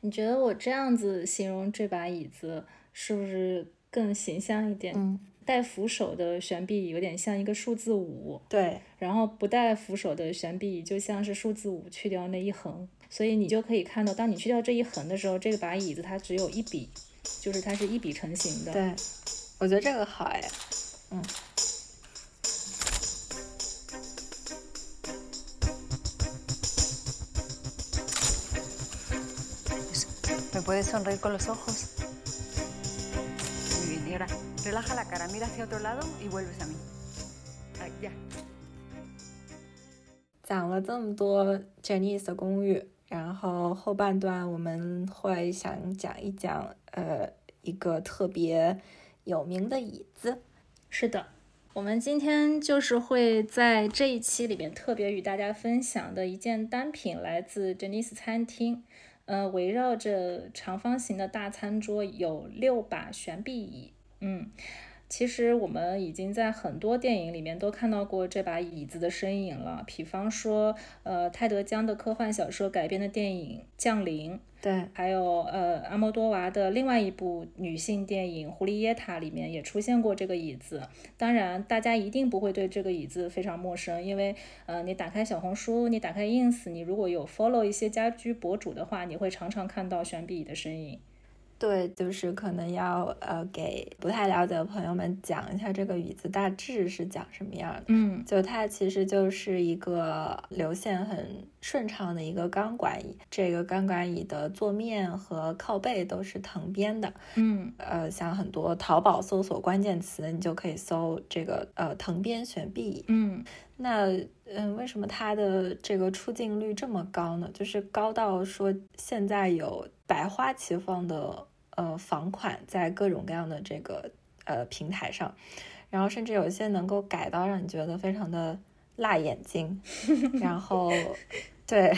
你觉得我这样子形容这把椅子是不是更形象一点？嗯，带扶手的悬臂椅有点像一个数字五，对，然后不带扶手的悬臂椅就像是数字五去掉那一横，所以你就可以看到，当你去掉这一横的时候，这把椅子它只有一笔，就是它是一笔成型的。对，我觉得这个好哎，嗯。Me puedes sonreír con los ojos. Muy bien, y ahora relaja la cara, mira hacia otro lado y vuelves a mí. Ahí, ya. 讲了这么多 Janice 的公寓，然后后半段我们会想讲一讲，呃，一个特别有名的椅子。是的，我们今天就是会在这一期里边特别与大家分享的一件单品，来自 Janice 餐厅。呃，围绕着长方形的大餐桌有六把悬臂椅。嗯，其实我们已经在很多电影里面都看到过这把椅子的身影了，比方说，呃，泰德·江的科幻小说改编的电影《降临》。对，还有呃，阿莫多娃的另外一部女性电影《胡丽耶塔》里面也出现过这个椅子。当然，大家一定不会对这个椅子非常陌生，因为呃，你打开小红书，你打开 ins，你如果有 follow 一些家居博主的话，你会常常看到悬臂椅的身影。对，就是可能要呃给不太了解的朋友们讲一下这个椅子大致是讲什么样的。嗯，就它其实就是一个流线很顺畅的一个钢管椅，这个钢管椅的坐面和靠背都是藤编的。嗯，呃，像很多淘宝搜索关键词，你就可以搜这个呃藤编悬臂椅。嗯，那嗯，为什么它的这个出镜率这么高呢？就是高到说现在有百花齐放的呃房款在各种各样的这个呃平台上，然后甚至有一些能够改到让你觉得非常的辣眼睛，然后对，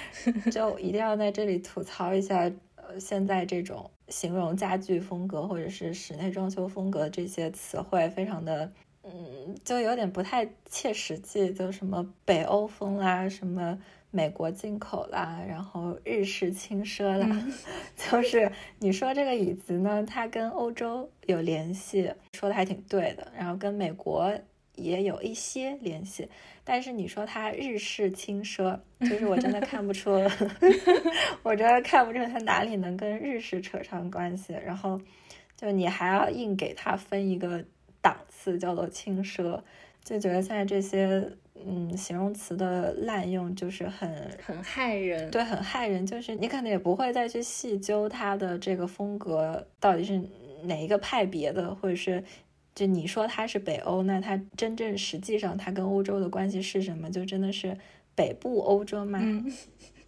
就一定要在这里吐槽一下，呃，现在这种形容家具风格或者是室内装修风格这些词汇非常的。嗯，就有点不太切实际，就什么北欧风啦，什么美国进口啦，然后日式轻奢啦，嗯 就是你说这个椅子呢，它跟欧洲有联系，说的还挺对的，然后跟美国也有一些联系，但是你说它日式轻奢，就是我真的看不出 我真的看不出它哪里能跟日式扯上关系，然后就你还要硬给它分一个。档次叫做轻奢，就觉得现在这些嗯形容词的滥用就是很很害人，对，很害人。就是你可能也不会再去细究它的这个风格到底是哪一个派别的，或者是就你说它是北欧，那它真正实际上它跟欧洲的关系是什么？就真的是北部欧洲吗？嗯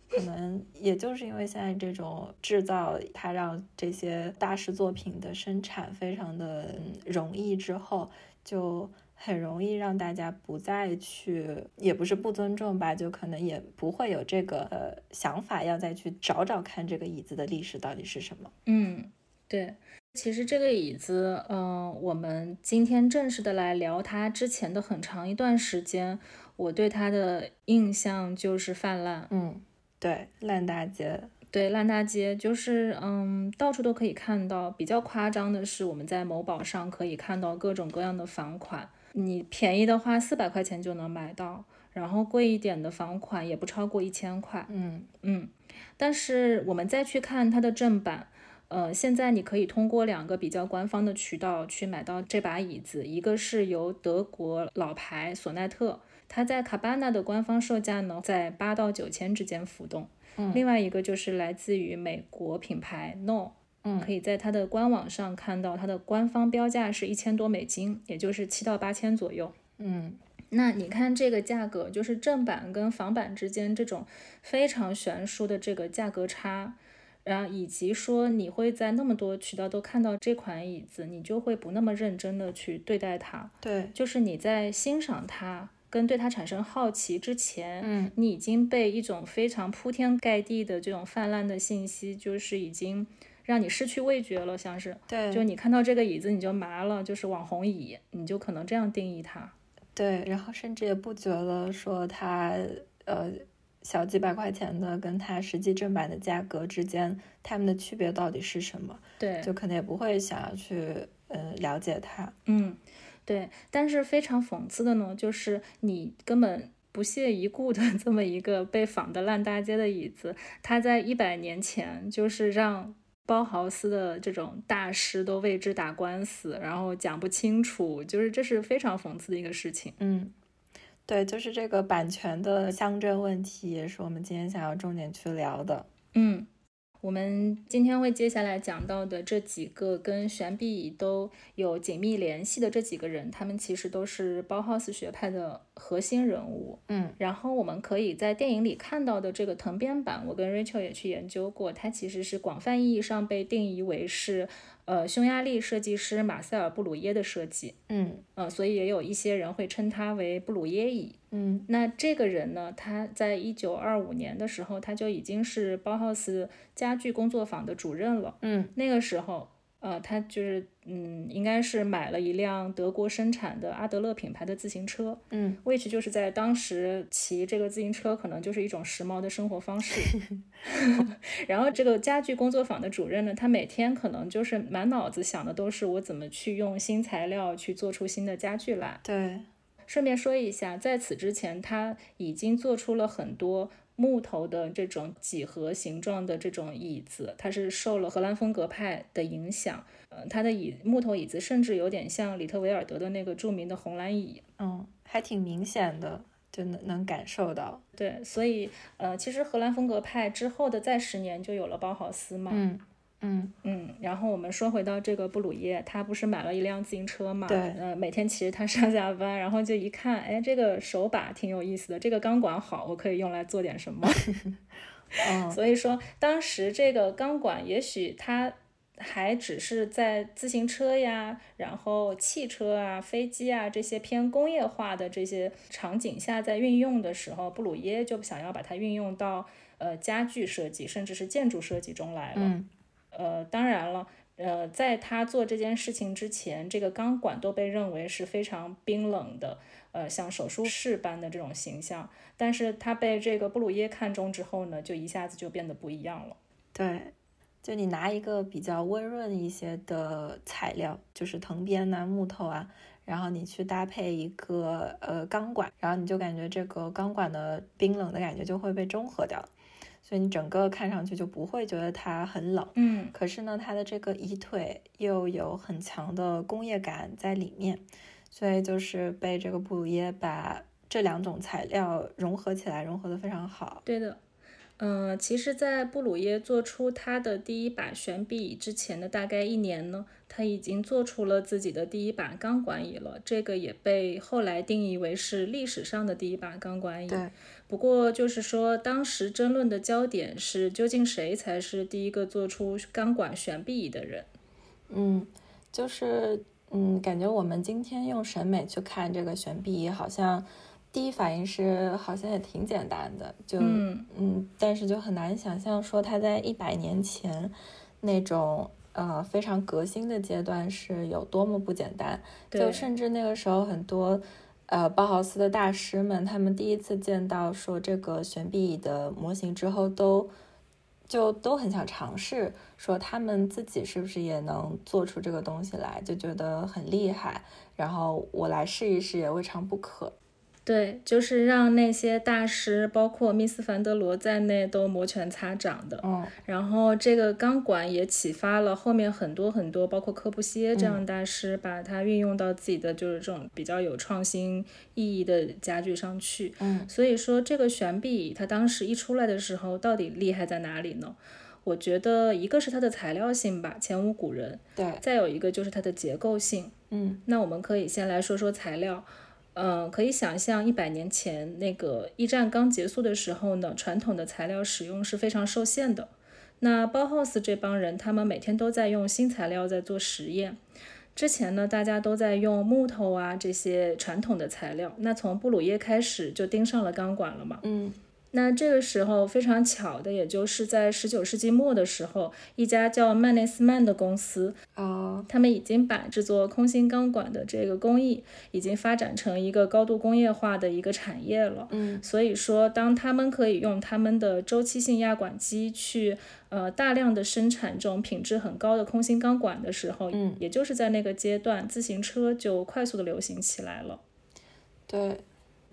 可能也就是因为现在这种制造，它让这些大师作品的生产非常的容易之后，就很容易让大家不再去，也不是不尊重吧，就可能也不会有这个呃想法，要再去找找看这个椅子的历史到底是什么。嗯，对。其实这个椅子，嗯、我们今天正式的来聊它之前的很长一段时间，我对它的印象就是泛滥。嗯，对，烂大街。对，烂大街就是，嗯，到处都可以看到。比较夸张的是，我们在某宝上可以看到各种各样的房款，你便宜的话四百块钱就能买到，然后贵一点的房款也不超过一千块。嗯嗯，但是我们再去看它的正版，呃，现在你可以通过两个比较官方的渠道去买到这把椅子，一个是由德国老牌索奈特，它在卡巴纳的官方售价呢在八到九千之间浮动。嗯另外一个就是来自于美国品牌 No，嗯可以在它的官网上看到它的官方标价是一千多美金，也就是七到八千左右。嗯那你看这个价格，就是正版跟仿版之间这种非常悬殊的这个价格差，然后以及说你会在那么多渠道都看到这款椅子，你就会不那么认真的去对待它。对，就是你在欣赏它跟对它产生好奇之前，嗯你已经被一种非常铺天盖地的这种泛滥的信息，就是已经让你失去味觉了，像是对，就你看到这个椅子你就麻了，就是网红椅，你就可能这样定义它。对，然后甚至也不觉得说它呃小几百块钱的，跟它实际正版的价格之间，它们的区别到底是什么？对，就可能也不会想要去呃了解它。嗯，对。但是非常讽刺的呢，就是你根本不屑一顾的 这么一个被仿的烂大街的椅子，它在一百年前就是让。包豪斯的这种大师都为之打官司，然后讲不清楚，就是这是非常讽刺的一个事情。嗯，对，就是这个版权的乡镇问题，也是我们今天想要重点去聊的。嗯。我们今天会接下来讲到的这几个跟悬臂椅都有紧密联系的这几个人，他们其实都是包豪斯学派的核心人物。嗯，然后我们可以在电影里看到的这个藤编版，我跟 Rachel 也去研究过，它其实是广泛意义上被定义为是。呃，匈牙利设计师马塞尔·布鲁耶的设计，嗯，呃，所以也有一些人会称他为布鲁耶椅，嗯，那这个人呢，他在一九二五年的时候，他就已经是包豪斯家具工作坊的主任了，嗯，那个时候。呃，他就是，嗯，应该是买了一辆德国生产的阿德勒品牌的自行车，嗯，which 就是在当时骑这个自行车可能就是一种时髦的生活方式。然后这个家具工作坊的主任呢，他每天可能就是满脑子想的都是我怎么去用新材料去做出新的家具来。对，顺便说一下，在此之前他已经做出了很多。木头的这种几何形状的这种椅子，它是受了荷兰风格派的影响。呃，它的椅木头椅子甚至有点像里特维尔德的那个著名的红蓝椅。嗯，还挺明显的，就能能感受到。对，所以呃，其实荷兰风格派之后的再十年就有了包豪斯嘛。嗯。嗯嗯，然后我们说回到这个布鲁耶，他不是买了一辆自行车嘛？对，呃，每天骑着它上下班，然后就一看，哎，这个手把挺有意思的，这个钢管好，我可以用来做点什么。所以说，当时这个钢管也许它还只是在自行车呀、然后汽车啊、飞机啊这些偏工业化的这些场景下在运用的时候，布鲁耶就想要把它运用到呃家具设计甚至是建筑设计中来了。呃，当然了，呃，在他做这件事情之前，这个钢管都被认为是非常冰冷的，呃，像手术室般的这种形象。但是他被这个布鲁耶看中之后呢，就一下子就变得不一样了。对，就你拿一个比较温润一些的材料，就是藤编呐、木头啊，然后你去搭配一个呃钢管，然后你就感觉这个钢管的冰冷的感觉就会被中和掉。所以你整个看上去就不会觉得它很冷，嗯，可是呢，它的这个椅腿又有很强的工业感在里面，所以就是被这个布鲁耶把这两种材料融合起来，融合的非常好。对的，嗯，其实，在布鲁耶做出他的第一把悬臂椅之前的大概一年呢，他已经做出了自己的第一把钢管椅了，这个也被后来定义为是历史上的第一把钢管椅。对。不过，就是说，当时争论的焦点是究竟谁才是第一个做出钢管悬臂椅的人。嗯，就是，嗯，感觉我们今天用审美去看这个悬臂椅，好像第一反应是好像也挺简单的，就，嗯，但是就很难想象说它在一百年前那种呃非常革新的阶段是有多么不简单。就甚至那个时候很多。呃，包豪斯的大师们，他们第一次见到说这个悬臂椅的模型之后，都就都很想尝试，说他们自己是不是也能做出这个东西来，就觉得很厉害。然后我来试一试也未尝不可。对，就是让那些大师，包括密斯凡德罗在内，都摩拳擦掌的。嗯，然后这个钢管也启发了后面很多很多，包括柯布西耶这样大师，把它运用到自己的就是这种比较有创新意义的家具上去。嗯，所以说这个悬臂椅它当时一出来的时候，到底厉害在哪里呢？我觉得一个是它的材料性吧，前无古人。对，再有一个就是它的结构性。嗯，那我们可以先来说说材料。嗯，可以想象一百年前那个一战刚结束的时候呢，传统的材料使用是非常受限的。那包豪斯这帮人，他们每天都在用新材料在做实验。之前呢，大家都在用木头啊这些传统的材料。那从布鲁耶开始就盯上了钢管了嘛。嗯，那这个时候非常巧的，也就是在十九世纪末的时候，一家叫曼内斯曼的公司，哦，他们已经把制作空心钢管的这个工艺已经发展成一个高度工业化的一个产业了。嗯所以说，当他们可以用他们的周期性压管机去呃大量的生产这种品质很高的空心钢管的时候，嗯也就是在那个阶段，自行车就快速的流行起来了。对，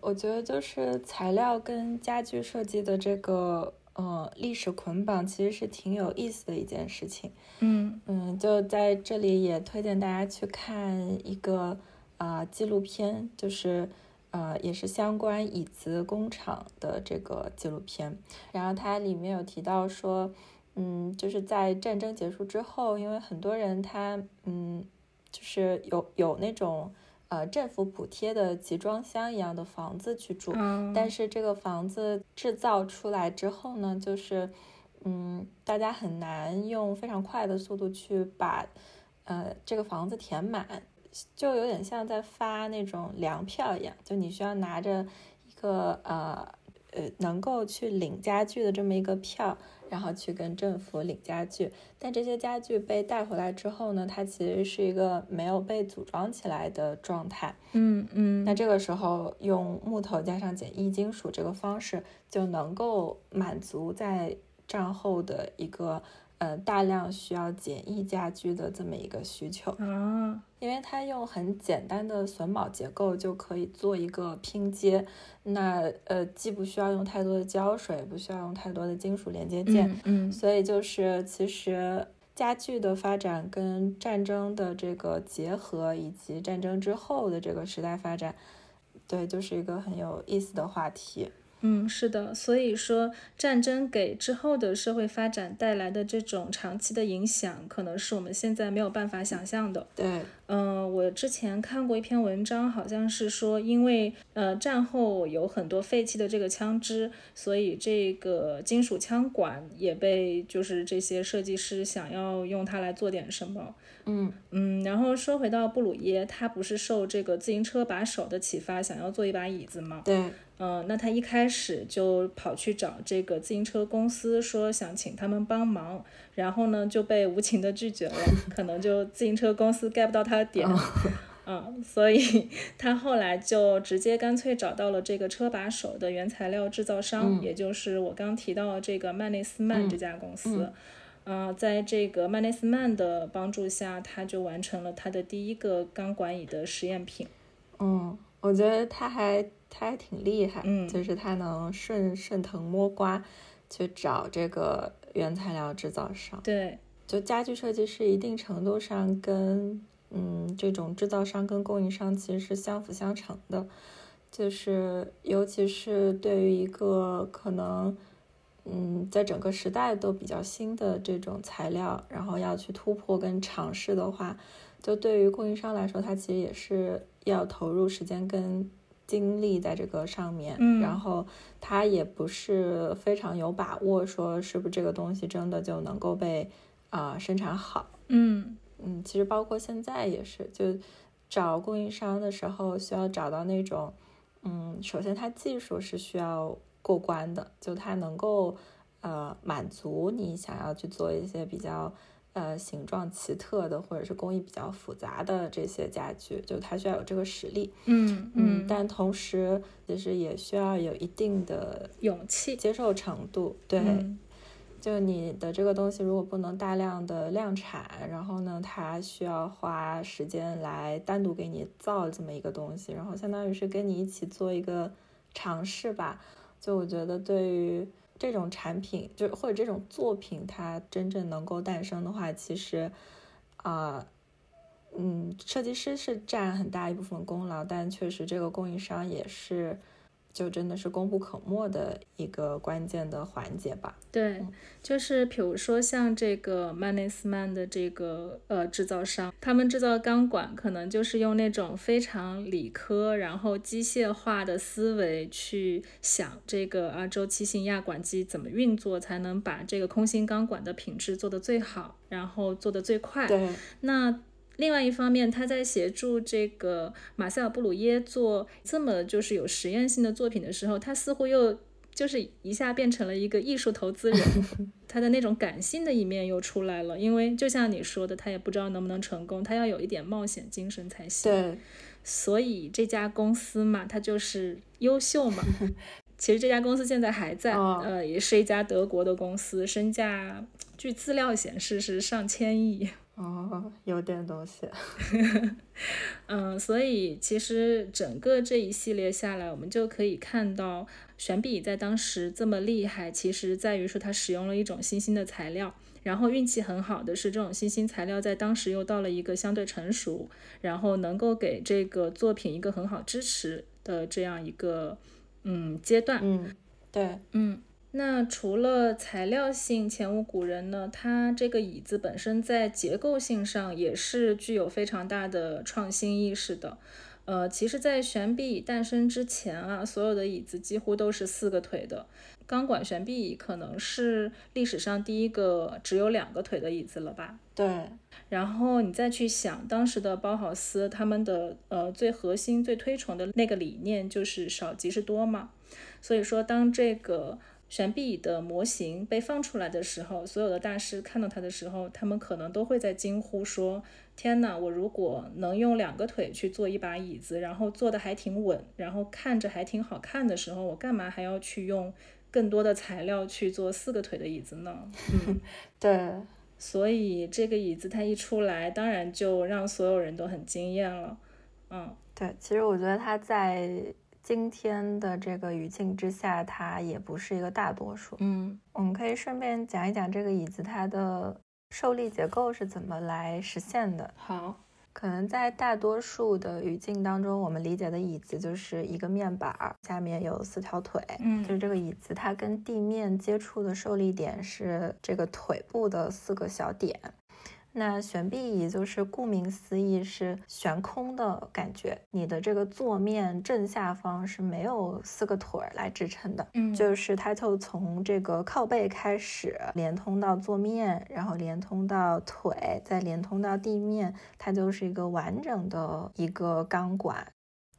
我觉得就是材料跟家具设计的这个呃历史捆绑，其实是挺有意思的一件事情。嗯嗯，就在这里也推荐大家去看一个啊、呃纪录片，就是呃也是相关椅子工厂的这个纪录片。然后它里面有提到说，嗯，就是在战争结束之后，因为很多人他嗯就是有有那种呃政府补贴的集装箱一样的房子去住，嗯，但是这个房子制造出来之后呢，就是，嗯，大家很难用非常快的速度去把，呃，这个房子填满，就有点像在发那种粮票一样，就你需要拿着一个呃呃能够去领家具的这么一个票，然后去跟政府领家具。但这些家具被带回来之后呢，它其实是一个没有被组装起来的状态。嗯嗯，那这个时候用木头加上简易金属这个方式，就能够满足在战后的一个呃大量需要简易家居的这么一个需求，啊，因为它用很简单的榫卯结构就可以做一个拼接，那呃既不需要用太多的胶水，不需要用太多的金属连接件，嗯嗯所以就是其实家具的发展跟战争的这个结合，以及战争之后的这个时代发展，对，就是一个很有意思的话题。嗯，是的，所以说战争给之后的社会发展带来的这种长期的影响，可能是我们现在没有办法想象的。对，嗯，我之前看过一篇文章，好像是说，因为呃战后有很多废弃的这个枪支，所以这个金属枪管也被就是这些设计师想要用它来做点什么。嗯嗯，然后说回到布鲁耶，他不是受这个自行车把手的启发，想要做一把椅子吗？对，嗯，那他一开始就跑去找这个自行车公司，说想请他们帮忙，然后呢就被无情的拒绝了，可能就自行车公司 get 不到他的点，嗯，所以他后来就直接干脆找到了这个车把手的原材料制造商，嗯也就是我刚提到的这个曼内斯曼这家公司。呃，在这个曼内斯曼的帮助下，他就完成了他的第一个钢管椅的实验品。嗯，我觉得他还他还挺厉害，嗯就是他能顺顺藤摸瓜去找这个原材料制造商。对，就家具设计师一定程度上跟嗯这种制造商跟供应商其实是相辅相成的，就是尤其是对于一个可能嗯在整个时代都比较新的这种材料，然后要去突破跟尝试的话，就对于供应商来说，它其实也是要投入时间跟精力在这个上面，嗯然后他也不是非常有把握说是不是这个东西真的就能够被啊、生产好。嗯嗯，其实包括现在也是，就找供应商的时候需要找到那种，嗯，首先它技术是需要过关的，就它能够呃满足你想要去做一些比较呃形状奇特的或者是工艺比较复杂的这些家具，就它需要有这个实力。嗯嗯，但同时其实也需要有一定的勇气。接受程度，对。嗯就你的这个东西如果不能大量的量产，然后呢，它需要花时间来单独给你造这么一个东西，然后相当于是跟你一起做一个尝试吧。就我觉得对于这种产品，就或者这种作品，它真正能够诞生的话，其实啊。嗯，设计师是占很大一部分功劳，但确实这个供应商也是，就真的是功不可没的一个关键的环节吧。对，就是比如说像这个曼内斯曼的这个呃制造商，他们制造钢管可能就是用那种非常理科，然后机械化的思维去想这个啊周期性压管机怎么运作，才能把这个空心钢管的品质做得最好，然后做得最快。对，那另外一方面，他在协助这个马塞尔·布鲁耶做这么就是有实验性的作品的时候，他似乎又就是一下变成了一个艺术投资人，他的那种感性的一面又出来了。因为就像你说的，他也不知道能不能成功，他要有一点冒险精神才行。对，所以这家公司嘛，它就是优秀嘛。其实这家公司现在还在，呃，也是一家德国的公司，身价据资料显示是上千亿。哦，有点东西。嗯，所以其实整个这一系列下来，我们就可以看到悬臂在当时这么厉害，其实在于说它使用了一种新兴的材料，然后运气很好的是这种新兴材料在当时又到了一个相对成熟，然后能够给这个作品一个很好支持的这样一个嗯阶段。嗯，对，嗯。那除了材料性前无古人呢，它这个椅子本身在结构性上也是具有非常大的创新意识的。呃，其实，在悬臂椅诞生之前啊，所有的椅子几乎都是四个腿的。钢管悬臂椅可能是历史上第一个只有两个腿的椅子了吧？对。然后你再去想，当时的包豪斯他们的呃最核心、最推崇的那个理念就是少即是多嘛。所以说，当这个悬臂椅的模型被放出来的时候，所有的大师看到它的时候，他们可能都会在惊呼说：“天哪！我如果能用两个腿去做一把椅子，然后坐的还挺稳，然后看着还挺好看的时候，我干嘛还要去用更多的材料去做四个腿的椅子呢？” 嗯，对。所以这个椅子它一出来，当然就让所有人都很惊艳了。嗯，对。其实我觉得它在。今天的这个语境之下，它也不是一个大多数。嗯，我们可以顺便讲一讲这个椅子它的受力结构是怎么来实现的。好，可能在大多数的语境当中，我们理解的椅子就是一个面板，下面有四条腿。嗯，就是这个椅子它跟地面接触的受力点是这个腿部的四个小点。那悬臂椅就是顾名思义是悬空的感觉，你的这个坐面正下方是没有四个腿儿来支撑的，嗯，就是它就从这个靠背开始连通到坐面，然后连通到腿，再连通到地面，它就是一个完整的一个钢管。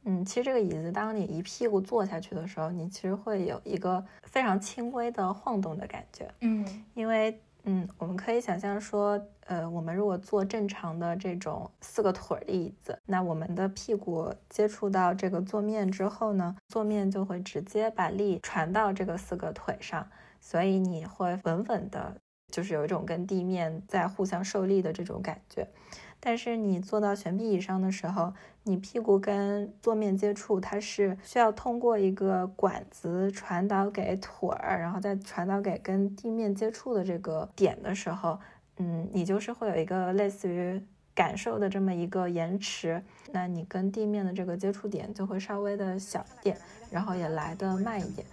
嗯，其实这个椅子当你一屁股坐下去的时候，你其实会有一个非常轻微的晃动的感觉，嗯，因为。嗯，我们可以想象说，呃，我们如果坐正常的这种四个腿的椅子，那我们的屁股接触到这个坐面之后呢，坐面就会直接把力传到这个四个腿上，所以你会稳稳的，就是有一种跟地面在互相受力的这种感觉。但是你坐到悬臂椅上的时候，你屁股跟坐面接触，它是需要通过一个管子传导给腿儿，然后再传导给跟地面接触的这个点的时候，嗯，你就是会有一个类似于感受的这么一个延迟，那你跟地面的这个接触点就会稍微的小一点，然后也来的慢一点。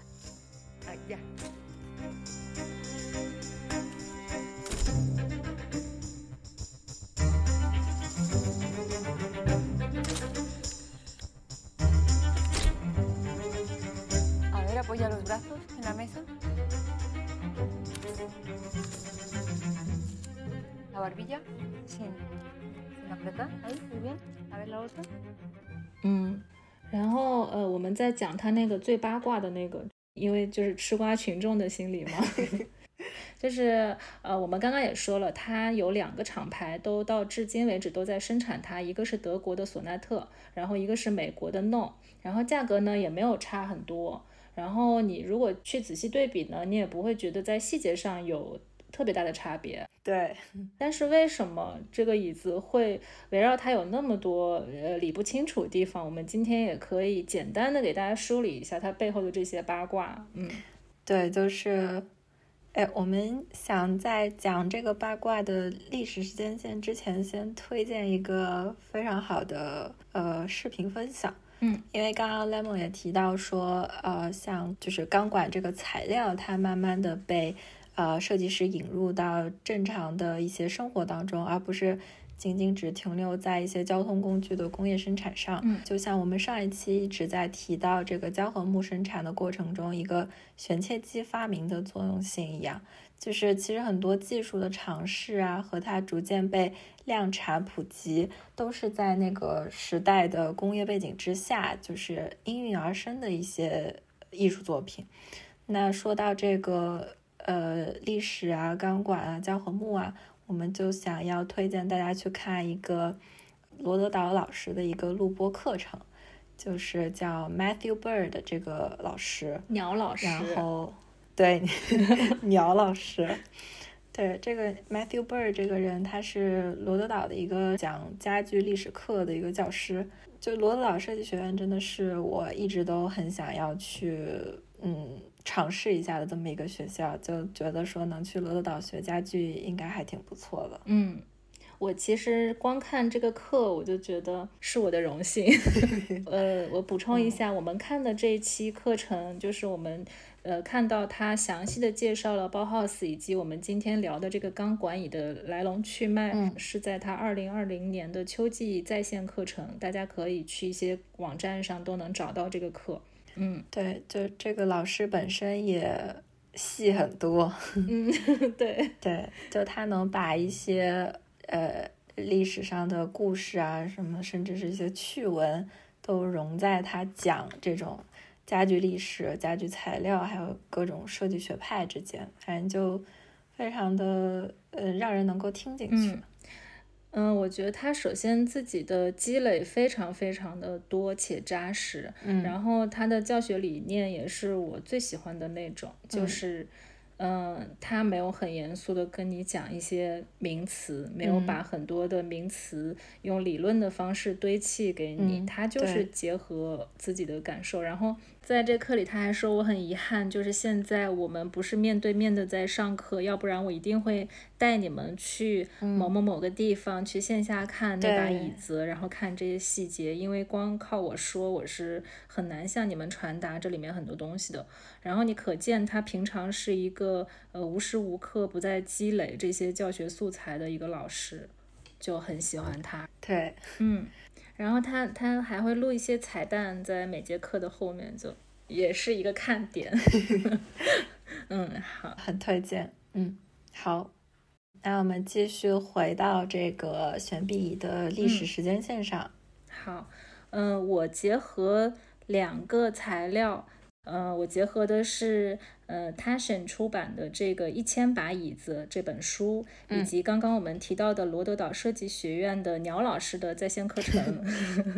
Apoya los brazos en la mesa. La barbilla sin, sin apretar. Ahí, muy bien. A ver la otra. 嗯，然后呃，我们在讲他那个最八卦的那个，因为就是吃瓜群众的心理嘛。就是呃，我们刚刚也说了，它有两个厂牌都到至今为止都在生产它，一个是德国的索纳特，然后一个是美国的 No，然后价格呢也没有差很多。然后你如果去仔细对比呢，你也不会觉得在细节上有特别大的差别。对，但是为什么这个椅子会围绕它有那么多呃理不清楚的地方？我们今天也可以简单的给大家梳理一下它背后的这些八卦。嗯，对，就是，哎，我们想在讲这个八卦的历史时间线之前，先推荐一个非常好的呃视频分享。嗯，因为刚刚 Lemon 也提到说，呃，像就是钢管这个材料，它慢慢的被呃设计师引入到正常的一些生活当中，而不是仅仅只停留在一些交通工具的工业生产上。嗯，就像我们上一期一直在提到这个胶合木生产的过程中，一个旋切机发明的作用性一样，就是其实很多技术的尝试啊，和它逐渐被。量产普及都是在那个时代的工业背景之下，就是应运而生的一些艺术作品。那说到这个呃历史啊、钢管啊、胶和木啊，我们就想要推荐大家去看一个罗德岛老师的一个录播课程，就是叫 Matthew Bird 这个老师，鸟老师，然后对 鸟老师。对这个 Matthew Bird 这个人，他是罗德岛的一个讲家具历史课的一个教师。就罗德岛设计学院真的是我一直都很想要去，嗯，尝试一下的这么一个学校。就觉得说能去罗德岛学家具应该还挺不错的。嗯，我其实光看这个课，我就觉得是我的荣幸。呃，我补充一下，我们看的这一期课程就是我们。呃，看到他详细的介绍了包 house 以及我们今天聊的这个钢管椅的来龙去脉，是在他二零二零年的秋季在线课程，大家可以去一些网站上都能找到这个课。嗯，对，就这个老师本身也戏很多。嗯，对对，就他能把一些呃历史上的故事啊，什么甚至是一些趣闻，都融在他讲这种。家具历史、家具材料，还有各种设计学派之间，反正就非常的呃，让人能够听进去。嗯，我觉得他首先自己的积累非常非常的多且扎实，嗯，然后他的教学理念也是我最喜欢的那种，就是。嗯，他没有很严肃的跟你讲一些名词，没有把很多的名词用理论的方式堆砌给你，他就是结合自己的感受，然后。在这课里，他还说我很遗憾，就是现在我们不是面对面的在上课，要不然我一定会带你们去某某某个地方，去线下看那把椅子，然后看这些细节，因为光靠我说，我是很难向你们传达这里面很多东西的。然后你可见他平常是一个呃无时无刻不在积累这些教学素材的一个老师，就很喜欢他。对，嗯。然后他他还会录一些彩蛋在每节课的后面，就也是一个看点。嗯，好，很推荐。嗯，好，那我们继续回到这个悬臂仪的历史时间线上。好，嗯，我结合两个材料。呃，我结合的是呃 t a s h i n 出版的这个《一千把椅子》这本书，以及刚刚我们提到的罗德岛设计学院的鸟老师的在线课程，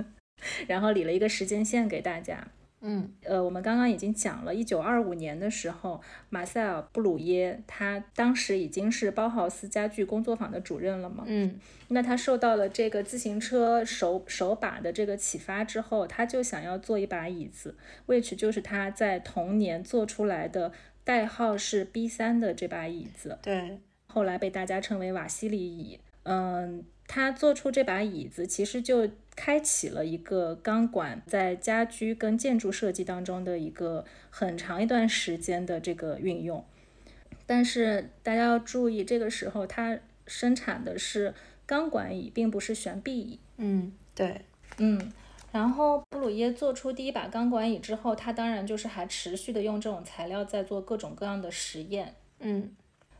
然后理了一个时间线给大家。嗯，呃，我们刚刚已经讲了，一九二五年的时候，马塞尔·布鲁耶他当时已经是包豪斯家具工作坊的主任了嘛？嗯，那他受到了这个自行车手手把的这个启发之后，他就想要做一把椅子，which 就是他在同年做出来的，代号是 B 三的这把椅子。对，后来被大家称为瓦西里椅。嗯，他做出这把椅子，其实就。开启了一个钢管在家居跟建筑设计当中的一个很长一段时间的这个运用，但是大家要注意，这个时候它生产的是钢管椅，并不是悬臂椅。嗯，对，嗯。然后布鲁耶做出第一把钢管椅之后，他当然就是还持续的用这种材料在做各种各样的实验。嗯，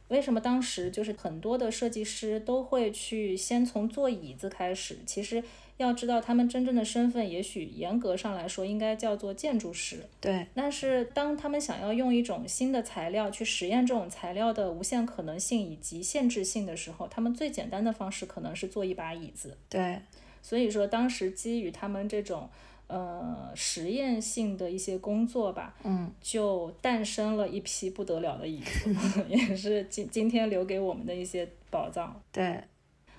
为什么当时就是很多的设计师都会去先从做椅子开始？其实。要知道他们真正的身份，也许严格上来说应该叫做建筑师。对。但是当他们想要用一种新的材料去实验这种材料的无限可能性以及限制性的时候，他们最简单的方式可能是做一把椅子。对。所以说，当时基于他们这种呃实验性的一些工作吧，嗯，就诞生了一批不得了的椅子，也是今今天留给我们的一些宝藏。对。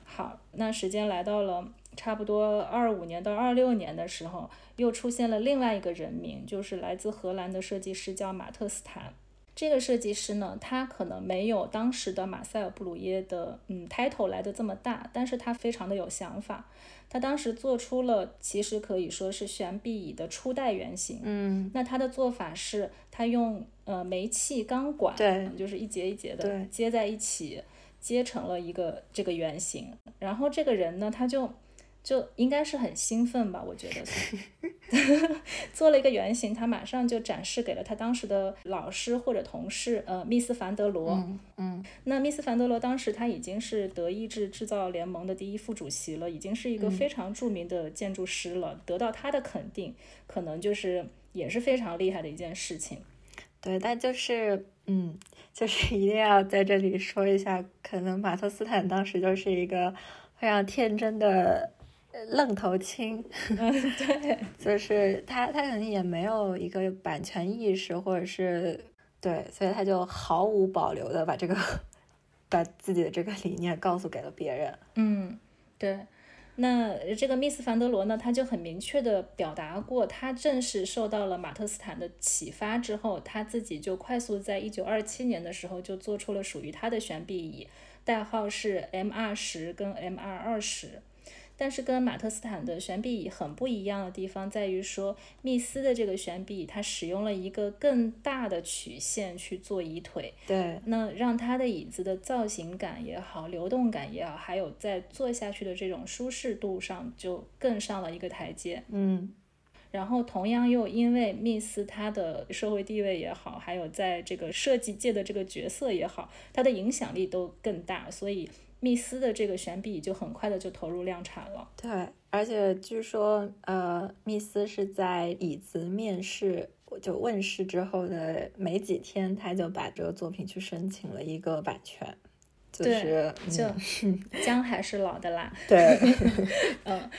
好，那时间来到了。差不多二五年到二六年的时候，又出现了另外一个人名，就是来自荷兰的设计师，叫马特斯坦。这个设计师呢，他可能没有当时的马塞尔布鲁耶的嗯 title 来的这么大，但是他非常的有想法。他当时做出了其实可以说是悬臂椅的初代原型。嗯，那他的做法是，他用呃煤气钢管，对，就是一节一节的接在一起，接成了一个这个原型。然后这个人呢，他就。就应该是很兴奋吧，我觉得 做了一个原型，他马上就展示给了他当时的老师或者同事，呃，密斯凡德罗。嗯，那密斯凡德罗当时他已经是德意志制造联盟的第一副主席了，已经是一个非常著名的建筑师了，得到他的肯定，可能就是也是非常厉害的一件事情。对，但就是嗯，就是一定要在这里说一下，可能马特斯坦当时就是一个非常天真的愣头青，嗯，对，就是他他可能也没有一个版权意识，或者是对，所以他就毫无保留的把这个把自己的这个理念告诉给了别人。嗯，对。那这个密斯凡德罗呢，他就很明确的表达过，他正是受到了马特斯坦的启发之后，他自己就快速在一九二七年的时候就做出了属于他的悬臂椅，代号是 M 二十跟 M 二二十。但是跟马特斯坦的悬臂椅很不一样的地方在于说，密斯的这个悬臂椅它使用了一个更大的曲线去做椅腿，对，那让它的椅子的造型感也好，流动感也好，还有在坐下去的这种舒适度上就更上了一个台阶。嗯，然后同样又因为密斯他的社会地位也好，还有在这个设计界的这个角色也好，他的影响力都更大，所以。密斯的这个悬臂就很快的就投入量产了。对，而且据说，呃，密斯是在椅子面世就问世之后的没几天，他就把这个作品去申请了一个版权，就是就 姜还是老的辣。对，嗯。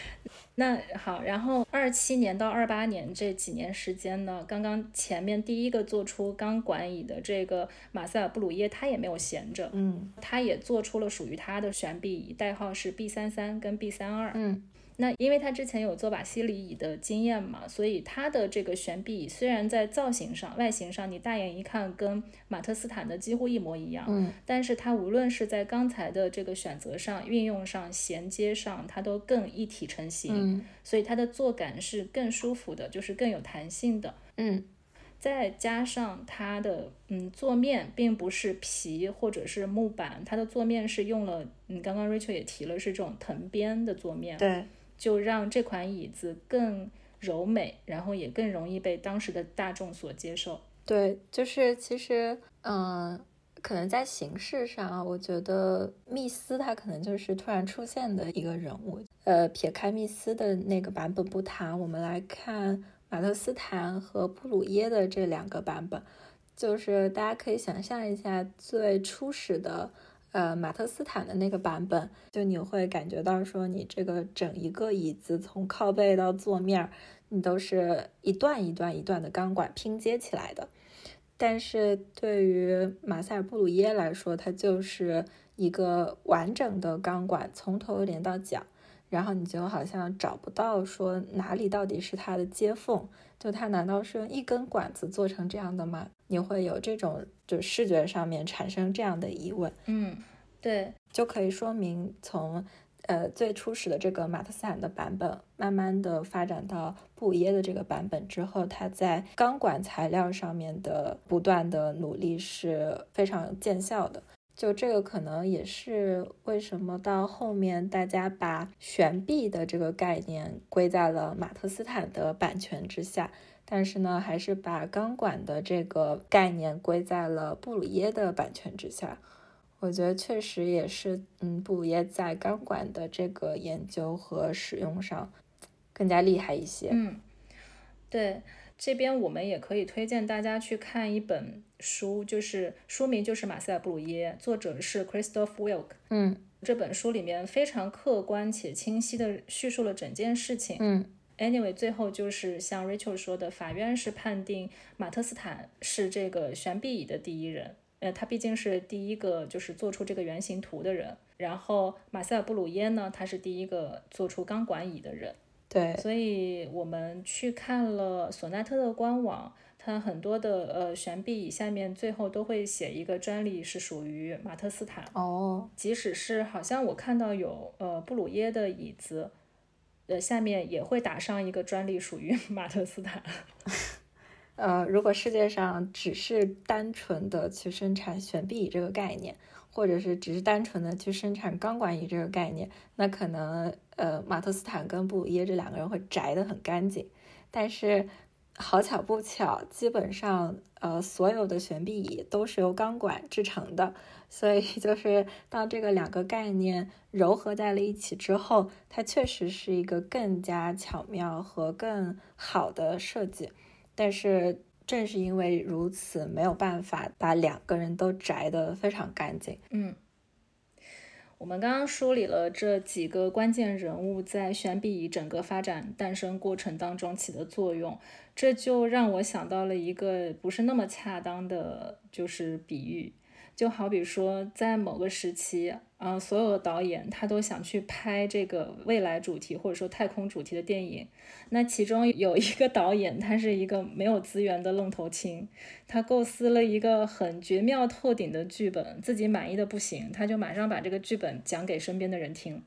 那好，然后二七年到二八年这几年时间呢，刚刚前面第一个做出钢管椅的这个马塞尔布鲁耶，他也没有闲着，嗯，他也做出了属于他的悬臂椅，代号是 B 三三跟 B 三二，嗯。那因为他之前有做瓦西里椅的经验嘛，所以他的这个悬臂椅虽然在造型上、外形上，你大眼一看跟马特斯坦的几乎一模一样，嗯，但是它无论是在钢材的这个选择上、运用上、衔接上，它都更一体成型，嗯，所以它的坐感是更舒服的，就是更有弹性的，嗯，再加上它的嗯坐面并不是皮或者是木板，它的坐面是用了，嗯，刚刚 Rachel 也提了是这种藤编的坐面，对。就让这款椅子更柔美，然后也更容易被当时的大众所接受。对，就是其实，嗯，可能在形式上，我觉得密斯他可能就是突然出现的一个人物。呃，撇开密斯的那个版本不谈，我们来看马特斯坦和布鲁耶的这两个版本，就是大家可以想象一下最初始的。呃，马特斯坦的那个版本，就你会感觉到说，你这个整一个椅子从靠背到坐面，你都是一段一段一段的钢管拼接起来的。但是对于马塞尔布鲁耶来说，它就是一个完整的钢管，从头连到脚，然后你就好像找不到说哪里到底是它的接缝，就它难道是用一根管子做成这样的吗？你会有这种。就视觉上面产生这样的疑问，嗯，对，就可以说明从呃最初始的这个马特斯坦的版本，慢慢的发展到布耶的这个版本之后，它在钢管材料上面的不断的努力是非常见效的。就这个可能也是为什么到后面大家把悬臂的这个概念归在了马特斯坦的版权之下。但是呢，还是把钢管的这个概念归在了布鲁耶的版权之下。我觉得确实也是，嗯，布鲁耶在钢管的这个研究和使用上更加厉害一些。嗯，对，这边我们也可以推荐大家去看一本书，就是书名就是马塞尔布鲁耶，作者是 Christoph Wilk。嗯，这本书里面非常客观且清晰的叙述了整件事情。嗯。Anyway，最后就是像 Rachel 说的，法院是判定马特斯坦是这个悬臂椅的第一人，呃，他毕竟是第一个就是做出这个原型图的人。然后马塞尔布鲁耶呢，他是第一个做出钢管椅的人。对，所以我们去看了索纳特的官网，它很多的呃悬臂椅下面最后都会写一个专利是属于马特斯坦。哦，即使是好像我看到有呃布鲁耶的椅子。呃，下面也会打上一个专利，属于 马特斯坦。呃，如果世界上只是单纯的去生产悬臂椅这个概念，或者是只是单纯的去生产钢管椅这个概念，那可能呃，马特斯坦跟布鲁耶这两个人会摘得很干净。但是好巧不巧，基本上呃，所有的悬臂椅都是由钢管制成的。所以 就是当这个两个概念糅合在了一起之后，它确实是一个更加巧妙和更好的设计。但是正是因为如此，没有办法把两个人都摘得非常干净。嗯，我们刚刚梳理了这几个关键人物在悬臂以整个发展诞生过程当中起的作用，这就让我想到了一个不是那么恰当的，就是比喻，就好比说在某个时期。嗯，所有的导演他都想去拍这个未来主题或者说太空主题的电影。那其中有一个导演，他是一个没有资源的愣头青，他构思了一个很绝妙透顶的剧本，自己满意的不行，他就马上把这个剧本讲给身边的人听。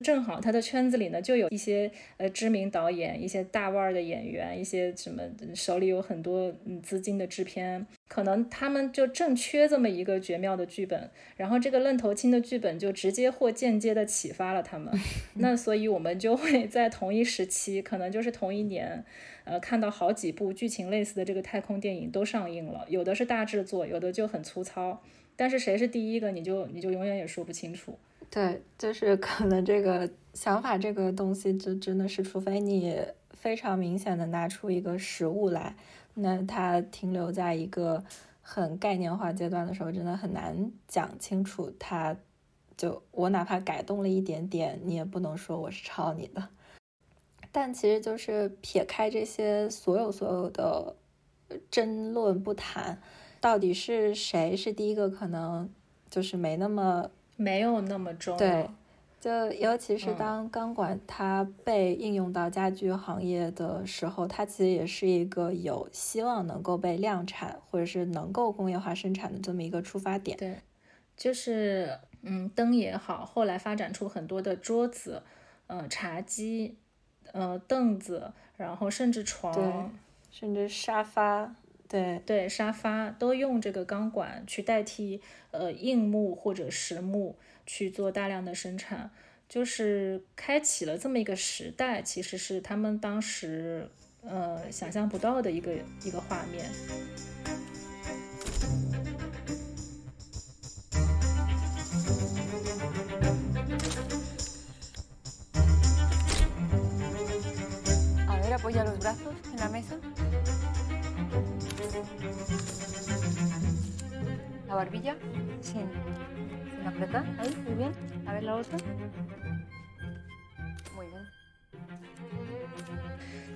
正好他的圈子里呢，就有一些呃知名导演，一些大腕儿的演员，一些什么手里有很多嗯资金的制片，可能他们就正缺这么一个绝妙的剧本，然后这个愣头青的剧本就直接或间接的启发了他们。那所以我们就会在同一时期，可能就是同一年，呃，看到好几部剧情类似的这个太空电影都上映了，有的是大制作，有的就很粗糙，但是谁是第一个，你就你就永远也说不清楚。对，就是可能这个想法，这个东西就真的是，除非你非常明显的拿出一个实物来，那它停留在一个很概念化阶段的时候，真的很难讲清楚。它就我哪怕改动了一点点，你也不能说我是抄你的。但其实就是撇开这些所有所有的争论不谈，到底是谁是第一个，可能就是没那么。没有那么重要。对，就尤其是当钢管它被应用到家具行业的时候，它其实也是一个有希望能够被量产或者是能够工业化生产的这么一个出发点。对，就是嗯，灯也好，后来发展出很多的桌子、呃茶几、呃凳子，然后甚至床，甚至沙发。对。对，沙发都用这个钢管去代替呃硬木或者实木去做大量的生产，就是开启了这么一个时代，其实是他们当时呃想象不到的一个一个画面。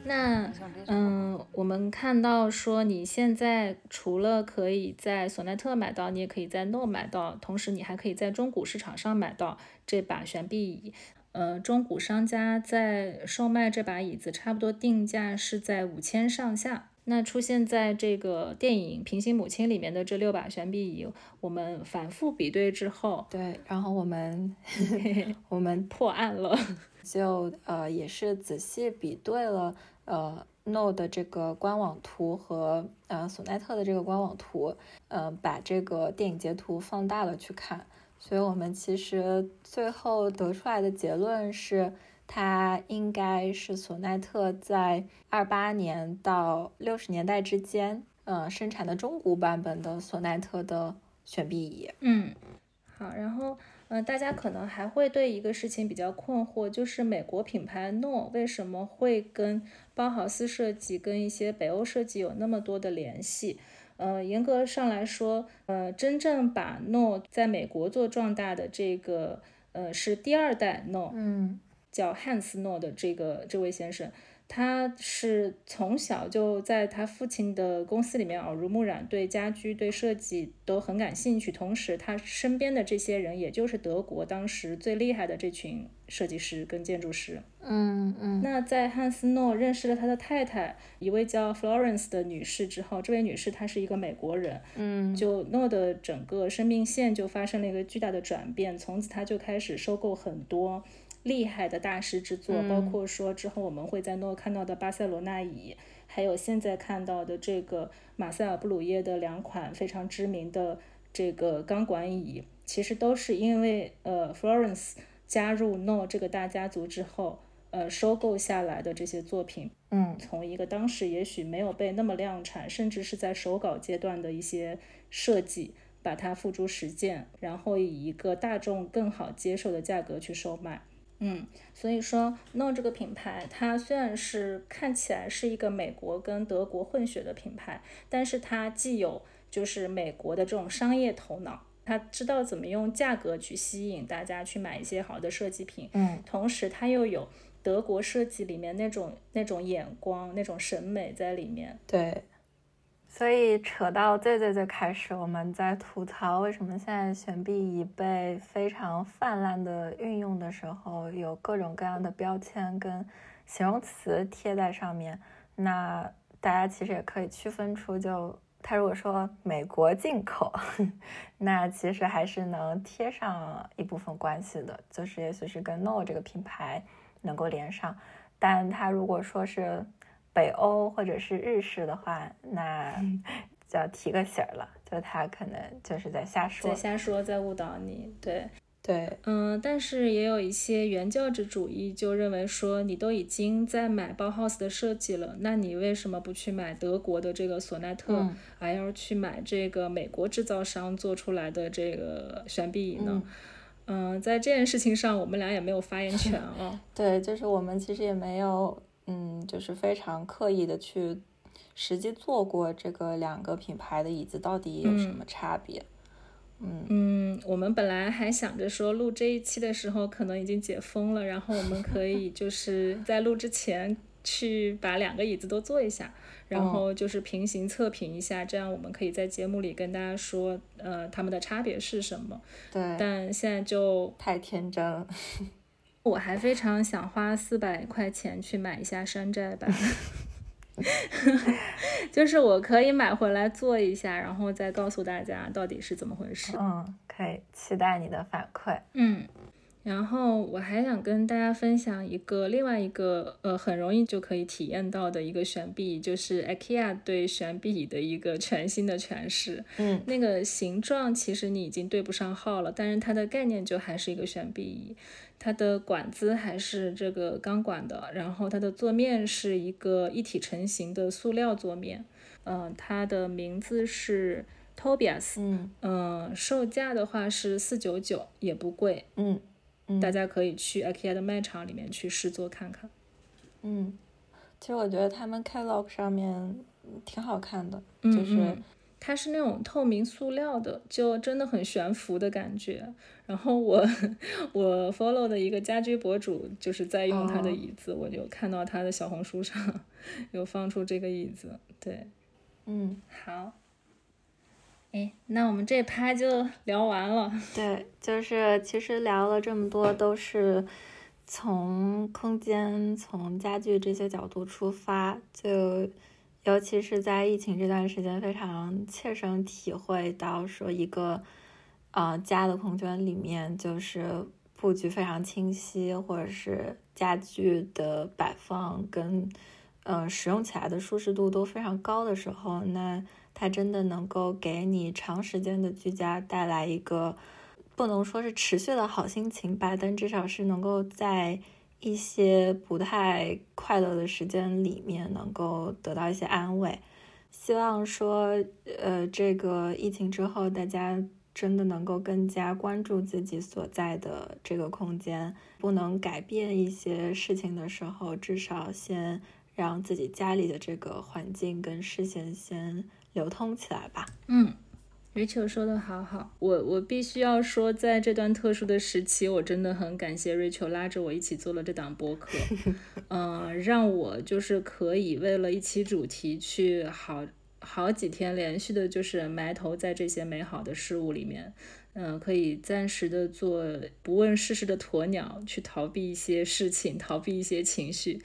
那嗯，我们看到说你现在除了可以在索奈特买到，你也可以在诺买到，同时你还可以在中古市场上买到这把悬臂椅。呃，中古商家在售卖这把椅子，差不多定价是在五千上下。那出现在这个电影《平行母亲》里面的这六把悬臂椅，我们反复比对之后，对，然后我们我们破案了，就呃也是仔细比对了呃 No 的这个官网图和呃索奈特的这个官网图，呃把这个电影截图放大了去看，所以我们其实最后得出来的结论是。它应该是索奈特在二八年到六十年代之间，呃，生产的中古版本的索奈特的悬臂椅。嗯，好，然后，呃，大家可能还会对一个事情比较困惑，就是美国品牌诺为什么会跟包豪斯设计、跟一些北欧设计有那么多的联系？呃，严格上来说，呃，真正把诺在美国做壮大的这个，呃，是第二代诺。嗯。叫汉斯诺的这个这位先生，他是从小就在他父亲的公司里面耳濡目染，对家居、对设计都很感兴趣。同时，他身边的这些人，也就是德国当时最厉害的这群设计师跟建筑师。嗯嗯。那在汉斯诺认识了他的太太，一位叫 Florence 的女士之后，这位女士她是一个美国人。嗯。就诺的整个生命线就发生了一个巨大的转变，从此他就开始收购很多。厉害的大师之作，包括说之后我们会在诺看到的巴塞罗那椅，还有现在看到的这个马塞尔布鲁耶的两款非常知名的这个钢管椅，其实都是因为呃 Florence 加入诺这个大家族之后，呃收购下来的这些作品。嗯，从一个当时也许没有被那么量产，甚至是在手稿阶段的一些设计，把它付诸实践，然后以一个大众更好接受的价格去售卖。嗯，所以说 No 这个品牌，它虽然是看起来是一个美国跟德国混血的品牌，但是它既有就是美国的这种商业头脑，他知道怎么用价格去吸引大家去买一些好的设计品，嗯，同时它又有德国设计里面那种那种眼光、那种审美在里面。对。所以扯到最最最开始，我们在吐槽为什么现在悬臂椅被非常泛滥的运用的时候，有各种各样的标签跟形容词贴在上面。那大家其实也可以区分出，就他如果说美国进口，那其实还是能贴上一部分关系的，就是也许是跟 No 这个品牌能够连上。但他如果说是北欧或者是日式的话，那 就要提个醒儿了，就他可能就是在瞎说，在瞎说，在误导你。对，对，嗯，但是也有一些原教旨主义就认为说，你都已经在买包 house 的设计了，那你为什么不去买德国的这个索纳特，还要去买这个美国制造商做出来的这个悬臂椅呢？嗯，在这件事情上，我们俩也没有发言权啊。对，就是我们其实也没有。嗯，就是非常刻意的去实际做过这个两个品牌的椅子到底有什么差别？嗯嗯，我们本来还想着说录这一期的时候可能已经解封了，然后我们可以 就是在录之前去把两个椅子都做一下，然后就是平行测评一下，这样我们可以在节目里跟大家说，呃，他们的差别是什么？对，但现在就太天真了。我还非常想花四百块钱去买一下山寨版 就是我可以买回来做一下，然后再告诉大家到底是怎么回事。嗯，可以期待你的反馈。嗯。然后我还想跟大家分享一个另外一个呃很容易就可以体验到的一个悬臂，就是 IKEA 对悬臂椅的一个全新的诠释。嗯，那个形状其实你已经对不上号了，但是它的概念就还是一个悬臂椅，它的管子还是这个钢管的，然后它的座面是一个一体成型的塑料座面。嗯，它的名字是 Tobias。嗯嗯，售价的话是四九九，也不贵。嗯。大家可以去 IKEA 的卖场里面去试坐看看。嗯，其实我觉得他们 catalog 上面挺好看的，就是它是那种透明塑料的，就真的很悬浮的感觉。然后我我 follow 的一个家居博主就是在用他的椅子，我就看到他的小红书上有放出这个椅子。对，嗯，好。哎，那我们这趴就聊完了。对，就是其实聊了这么多，都是从空间、从家具这些角度出发，就尤其是在疫情这段时间，非常切身体会到说一个呃家的空间里面，就是布局非常清晰，或者是家具的摆放跟嗯使用起来的舒适度都非常高的时候，那。它真的能够给你长时间的居家带来一个不能说是持续的好心情吧，但至少是能够在一些不太快乐的时间里面能够得到一些安慰。希望说，呃，这个疫情之后，大家真的能够更加关注自己所在的这个空间，不能改变一些事情的时候，至少先让自己家里的这个环境跟视线先。流通起来吧。嗯，Rachel 说的好好，我我必须要说，在这段特殊的时期，我真的很感谢 Rachel 拉着我一起做了这档播客，嗯，让我就是可以为了一期主题去好好几天连续的，就是埋头在这些美好的事物里面，嗯，可以暂时的做不问世事的鸵鸟，去逃避一些事情，逃避一些情绪，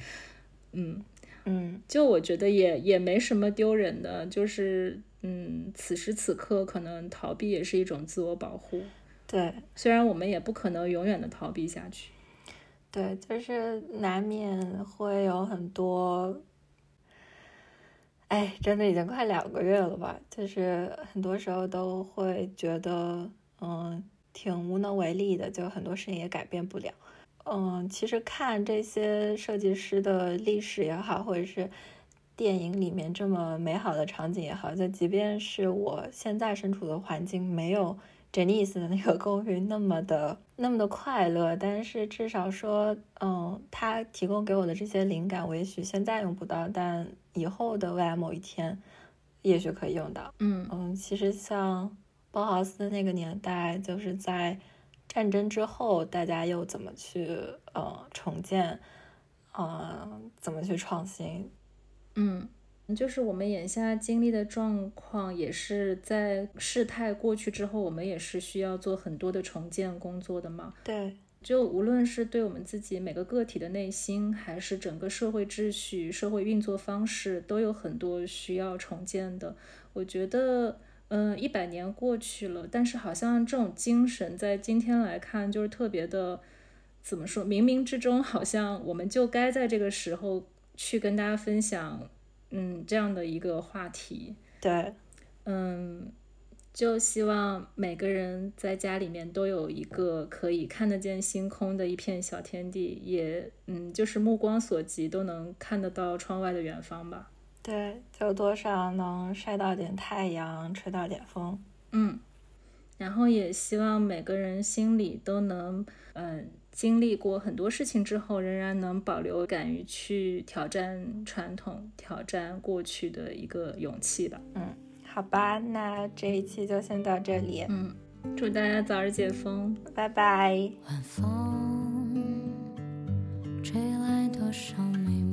嗯。嗯，就我觉得也也没什么丢人的，就是嗯，此时此刻可能逃避也是一种自我保护。对，虽然我们也不可能永远的逃避下去。对，就是难免会有很多，哎，真的已经快两个月了吧？就是很多时候都会觉得，嗯，挺无能为力的，就很多事情也改变不了。嗯，其实看这些设计师的历史也好，或者是电影里面这么美好的场景也好，就即便是我现在身处的环境没有 Janice 的那个公寓那么的那么的快乐，但是至少说，嗯，他提供给我的这些灵感，我也许现在用不到，但以后的未来某一天，也许可以用到。嗯嗯，其实像包豪斯那个年代，就是在战争之后，大家又怎么去呃重建，呃，怎么去创新？嗯。就是我们眼下经历的状况，也是在事态过去之后，我们也是需要做很多的重建工作的嘛。对，就无论是对我们自己每个个体的内心，还是整个社会秩序、社会运作方式，都有很多需要重建的。我觉得，嗯，一百年过去了，但是好像这种精神在今天来看，就是特别的，怎么说？冥冥之中，好像我们就该在这个时候去跟大家分享。嗯，这样的一个话题，对，嗯，就希望每个人在家里面都有一个可以看得见星空的一片小天地，也，嗯，就是目光所及都能看得到窗外的远方吧。对，就多少能晒到点太阳，吹到点风。嗯，然后也希望每个人心里都能，嗯。经历过很多事情之后，仍然能保留敢于去挑战传统、挑战过去的一个勇气吧。嗯，好吧，那这一期就先到这里。嗯，祝大家早日解封，拜拜。晚风吹来多少美